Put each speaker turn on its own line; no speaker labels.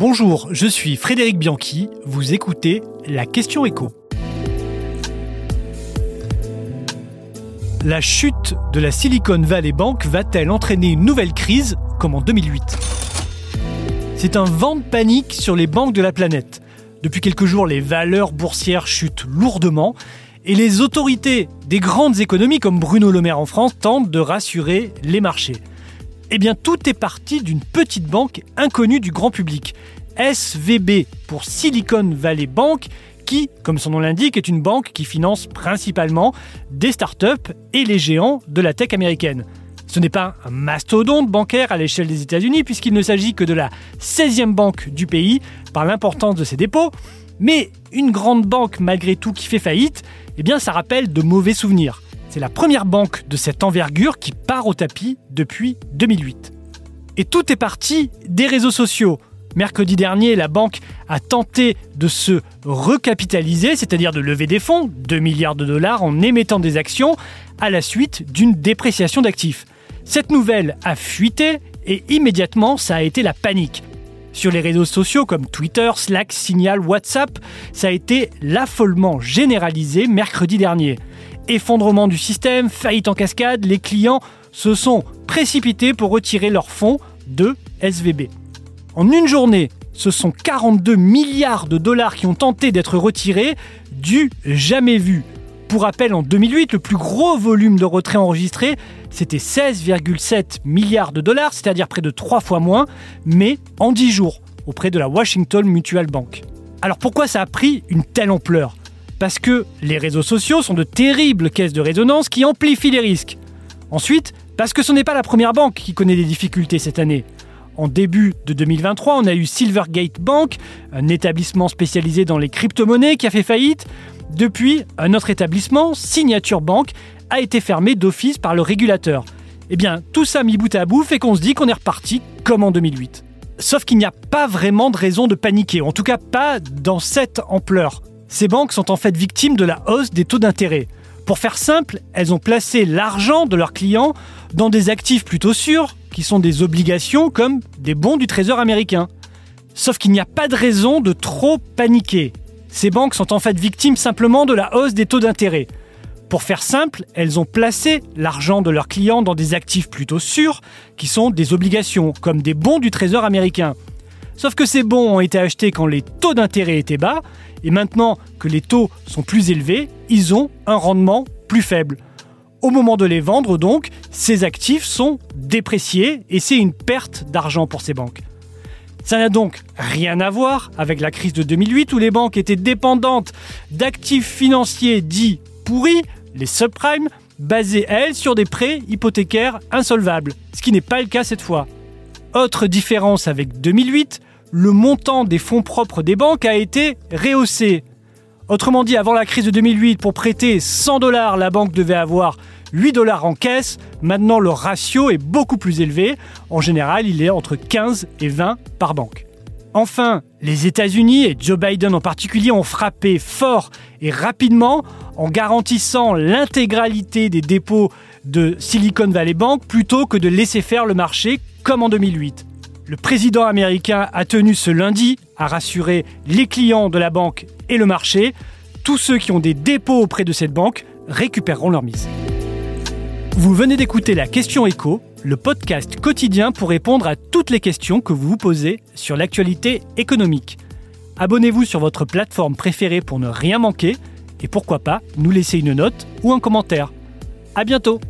Bonjour, je suis Frédéric Bianchi, vous écoutez la question écho. La chute de la Silicon Valley Bank va-t-elle entraîner une nouvelle crise comme en 2008 C'est un vent de panique sur les banques de la planète. Depuis quelques jours, les valeurs boursières chutent lourdement et les autorités des grandes économies comme Bruno Le Maire en France tentent de rassurer les marchés. Eh bien, tout est parti d'une petite banque inconnue du grand public, SVB pour Silicon Valley Bank, qui, comme son nom l'indique, est une banque qui finance principalement des startups et les géants de la tech américaine. Ce n'est pas un mastodonte bancaire à l'échelle des États-Unis, puisqu'il ne s'agit que de la 16e banque du pays par l'importance de ses dépôts, mais une grande banque malgré tout qui fait faillite, eh bien ça rappelle de mauvais souvenirs. C'est la première banque de cette envergure qui part au tapis depuis 2008. Et tout est parti des réseaux sociaux. Mercredi dernier, la banque a tenté de se recapitaliser, c'est-à-dire de lever des fonds, 2 milliards de dollars, en émettant des actions à la suite d'une dépréciation d'actifs. Cette nouvelle a fuité et immédiatement ça a été la panique. Sur les réseaux sociaux comme Twitter, Slack, Signal, WhatsApp, ça a été l'affolement généralisé mercredi dernier. Effondrement du système, faillite en cascade, les clients se sont précipités pour retirer leurs fonds de SVB. En une journée, ce sont 42 milliards de dollars qui ont tenté d'être retirés, du jamais vu. Pour rappel, en 2008, le plus gros volume de retrait enregistré, c'était 16,7 milliards de dollars, c'est-à-dire près de 3 fois moins, mais en 10 jours, auprès de la Washington Mutual Bank. Alors pourquoi ça a pris une telle ampleur? Parce que les réseaux sociaux sont de terribles caisses de résonance qui amplifient les risques. Ensuite, parce que ce n'est pas la première banque qui connaît des difficultés cette année. En début de 2023, on a eu Silvergate Bank, un établissement spécialisé dans les crypto-monnaies qui a fait faillite. Depuis, un autre établissement, Signature Bank, a été fermé d'office par le régulateur. Eh bien, tout ça mis bout à bout fait qu'on se dit qu'on est reparti comme en 2008. Sauf qu'il n'y a pas vraiment de raison de paniquer, en tout cas pas dans cette ampleur. Ces banques sont en fait victimes de la hausse des taux d'intérêt. Pour faire simple, elles ont placé l'argent de leurs clients dans des actifs plutôt sûrs, qui sont des obligations comme des bons du Trésor américain. Sauf qu'il n'y a pas de raison de trop paniquer. Ces banques sont en fait victimes simplement de la hausse des taux d'intérêt. Pour faire simple, elles ont placé l'argent de leurs clients dans des actifs plutôt sûrs, qui sont des obligations, comme des bons du Trésor américain. Sauf que ces bons ont été achetés quand les taux d'intérêt étaient bas, et maintenant que les taux sont plus élevés, ils ont un rendement plus faible. Au moment de les vendre, donc, ces actifs sont dépréciés et c'est une perte d'argent pour ces banques. Ça n'a donc rien à voir avec la crise de 2008 où les banques étaient dépendantes d'actifs financiers dits pourris, les subprimes, basés, elles, sur des prêts hypothécaires insolvables, ce qui n'est pas le cas cette fois. Autre différence avec 2008, le montant des fonds propres des banques a été rehaussé. Autrement dit, avant la crise de 2008, pour prêter 100 dollars, la banque devait avoir 8 dollars en caisse. Maintenant, le ratio est beaucoup plus élevé. En général, il est entre 15 et 20 par banque. Enfin, les États-Unis et Joe Biden en particulier ont frappé fort et rapidement en garantissant l'intégralité des dépôts de Silicon Valley Bank plutôt que de laisser faire le marché comme en 2008. Le président américain a tenu ce lundi à rassurer les clients de la banque et le marché. Tous ceux qui ont des dépôts auprès de cette banque récupéreront leur mise. Vous venez d'écouter la question écho, le podcast quotidien pour répondre à toutes les questions que vous vous posez sur l'actualité économique. Abonnez-vous sur votre plateforme préférée pour ne rien manquer et pourquoi pas nous laisser une note ou un commentaire. À bientôt!